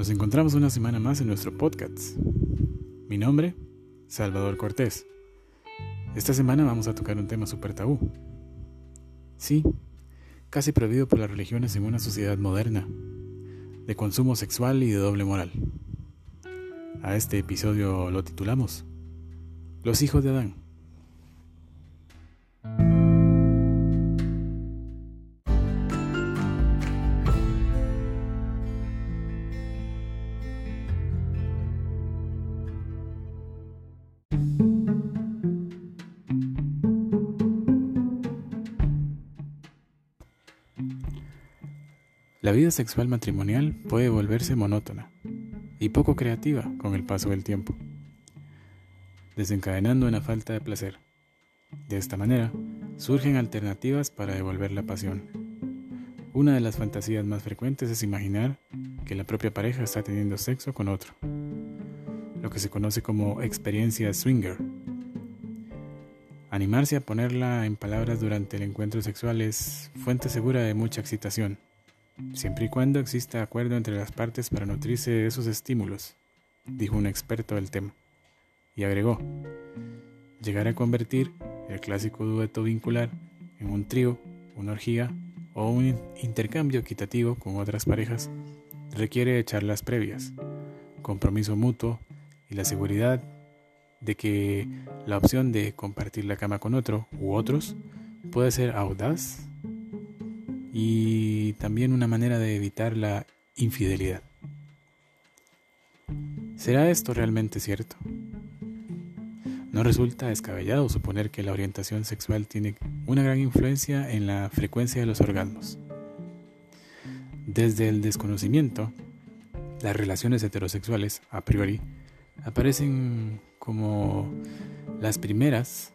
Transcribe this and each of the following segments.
Nos encontramos una semana más en nuestro podcast. Mi nombre, Salvador Cortés. Esta semana vamos a tocar un tema súper tabú. Sí, casi prohibido por las religiones en una sociedad moderna, de consumo sexual y de doble moral. A este episodio lo titulamos Los hijos de Adán. La vida sexual matrimonial puede volverse monótona y poco creativa con el paso del tiempo, desencadenando una falta de placer. De esta manera, surgen alternativas para devolver la pasión. Una de las fantasías más frecuentes es imaginar que la propia pareja está teniendo sexo con otro, lo que se conoce como experiencia swinger. Animarse a ponerla en palabras durante el encuentro sexual es fuente segura de mucha excitación siempre y cuando exista acuerdo entre las partes para nutrirse de esos estímulos, dijo un experto del tema. Y agregó, llegar a convertir el clásico dueto vincular en un trío, una orgía o un intercambio equitativo con otras parejas requiere de charlas previas, compromiso mutuo y la seguridad de que la opción de compartir la cama con otro u otros puede ser audaz y también una manera de evitar la infidelidad. ¿Será esto realmente cierto? No resulta descabellado suponer que la orientación sexual tiene una gran influencia en la frecuencia de los orgasmos. Desde el desconocimiento, las relaciones heterosexuales, a priori, aparecen como las primeras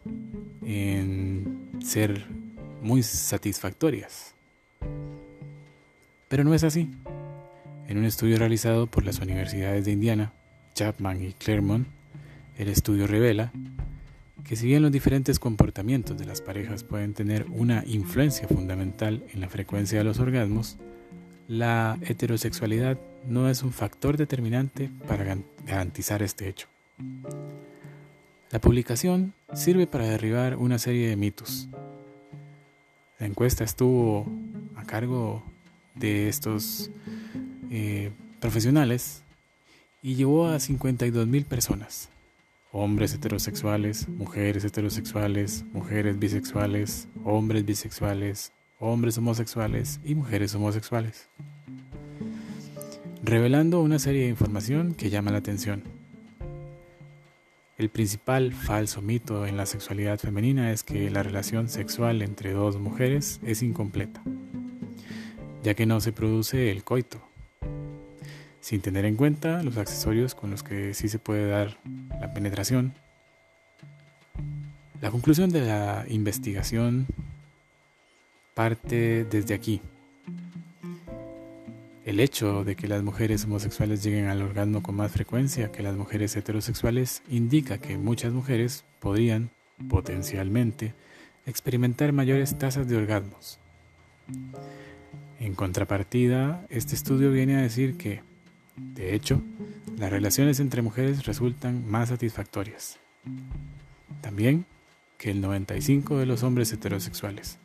en ser muy satisfactorias. Pero no es así. En un estudio realizado por las universidades de Indiana, Chapman y Claremont, el estudio revela que si bien los diferentes comportamientos de las parejas pueden tener una influencia fundamental en la frecuencia de los orgasmos, la heterosexualidad no es un factor determinante para garantizar este hecho. La publicación sirve para derribar una serie de mitos. La encuesta estuvo a cargo de estos eh, profesionales y llevó a 52 mil personas, hombres heterosexuales, mujeres heterosexuales, mujeres bisexuales, hombres bisexuales, hombres homosexuales y mujeres homosexuales, revelando una serie de información que llama la atención. El principal falso mito en la sexualidad femenina es que la relación sexual entre dos mujeres es incompleta ya que no se produce el coito, sin tener en cuenta los accesorios con los que sí se puede dar la penetración. La conclusión de la investigación parte desde aquí. El hecho de que las mujeres homosexuales lleguen al orgasmo con más frecuencia que las mujeres heterosexuales indica que muchas mujeres podrían, potencialmente, experimentar mayores tasas de orgasmos. En contrapartida, este estudio viene a decir que, de hecho, las relaciones entre mujeres resultan más satisfactorias. También que el 95% de los hombres heterosexuales,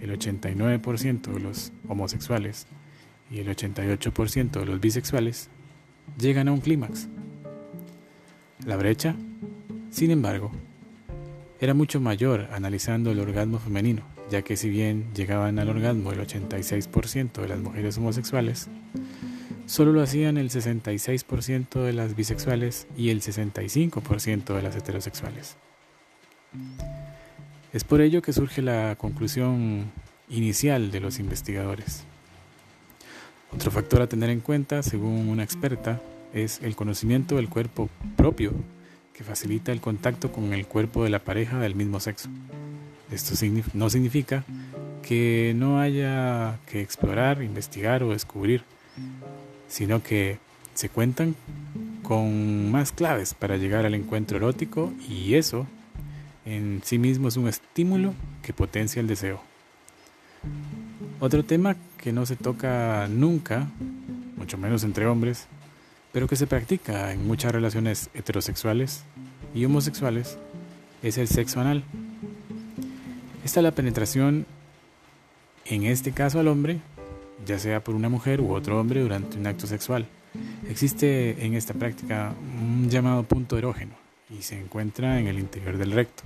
el 89% de los homosexuales y el 88% de los bisexuales llegan a un clímax. La brecha, sin embargo, era mucho mayor analizando el orgasmo femenino ya que si bien llegaban al orgasmo el 86% de las mujeres homosexuales, solo lo hacían el 66% de las bisexuales y el 65% de las heterosexuales. Es por ello que surge la conclusión inicial de los investigadores. Otro factor a tener en cuenta, según una experta, es el conocimiento del cuerpo propio, que facilita el contacto con el cuerpo de la pareja del mismo sexo. Esto no significa que no haya que explorar, investigar o descubrir, sino que se cuentan con más claves para llegar al encuentro erótico y eso en sí mismo es un estímulo que potencia el deseo. Otro tema que no se toca nunca, mucho menos entre hombres, pero que se practica en muchas relaciones heterosexuales y homosexuales, es el sexo anal. Esta es la penetración, en este caso al hombre, ya sea por una mujer u otro hombre durante un acto sexual. Existe en esta práctica un llamado punto erógeno y se encuentra en el interior del recto,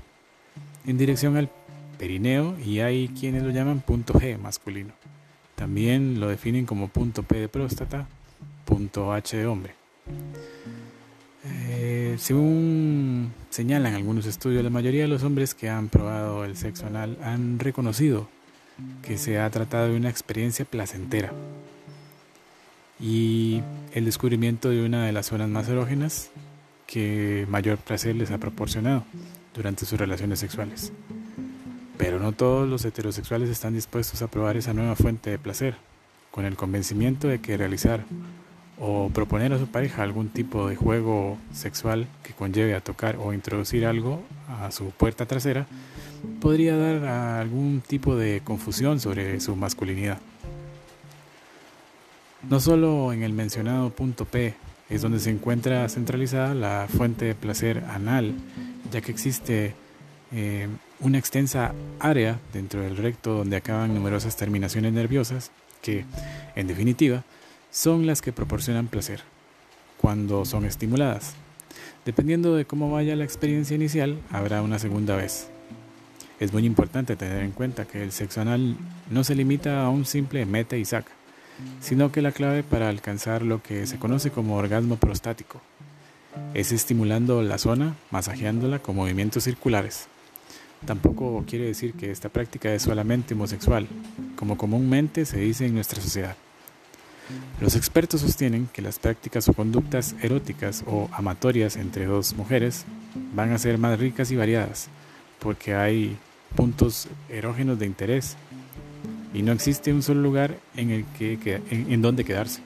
en dirección al perineo y hay quienes lo llaman punto G masculino. También lo definen como punto P de próstata, punto H de hombre. Según señalan algunos estudios, la mayoría de los hombres que han probado el sexo anal han reconocido que se ha tratado de una experiencia placentera y el descubrimiento de una de las zonas más erógenas que mayor placer les ha proporcionado durante sus relaciones sexuales. Pero no todos los heterosexuales están dispuestos a probar esa nueva fuente de placer, con el convencimiento de que realizar o proponer a su pareja algún tipo de juego sexual que conlleve a tocar o introducir algo a su puerta trasera podría dar algún tipo de confusión sobre su masculinidad. No solo en el mencionado punto P es donde se encuentra centralizada la fuente de placer anal, ya que existe eh, una extensa área dentro del recto donde acaban numerosas terminaciones nerviosas que, en definitiva, son las que proporcionan placer cuando son estimuladas. Dependiendo de cómo vaya la experiencia inicial, habrá una segunda vez. Es muy importante tener en cuenta que el sexo anal no se limita a un simple mete y saca, sino que la clave para alcanzar lo que se conoce como orgasmo prostático es estimulando la zona, masajeándola con movimientos circulares. Tampoco quiere decir que esta práctica es solamente homosexual, como comúnmente se dice en nuestra sociedad. Los expertos sostienen que las prácticas o conductas eróticas o amatorias entre dos mujeres van a ser más ricas y variadas, porque hay puntos erógenos de interés y no existe un solo lugar en el que en donde quedarse.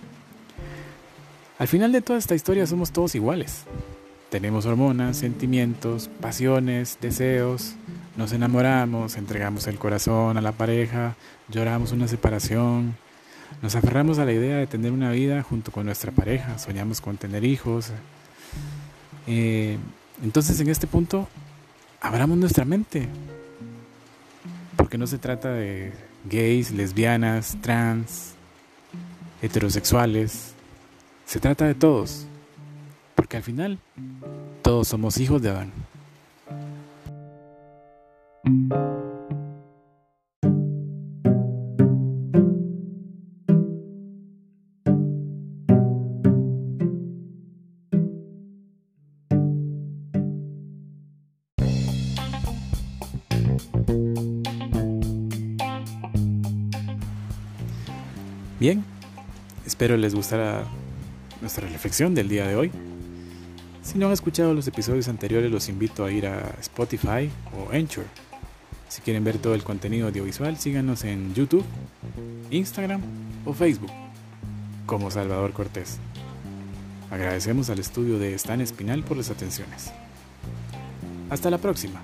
Al final de toda esta historia somos todos iguales. Tenemos hormonas, sentimientos, pasiones, deseos, nos enamoramos, entregamos el corazón a la pareja, lloramos una separación, nos aferramos a la idea de tener una vida junto con nuestra pareja, soñamos con tener hijos. Eh, entonces en este punto, abramos nuestra mente, porque no se trata de gays, lesbianas, trans, heterosexuales, se trata de todos, porque al final todos somos hijos de Adán. Bien, espero les gustara nuestra reflexión del día de hoy. Si no han escuchado los episodios anteriores, los invito a ir a Spotify o Anchor. Si quieren ver todo el contenido audiovisual, síganos en YouTube, Instagram o Facebook como Salvador Cortés. Agradecemos al estudio de Stan Espinal por las atenciones. Hasta la próxima.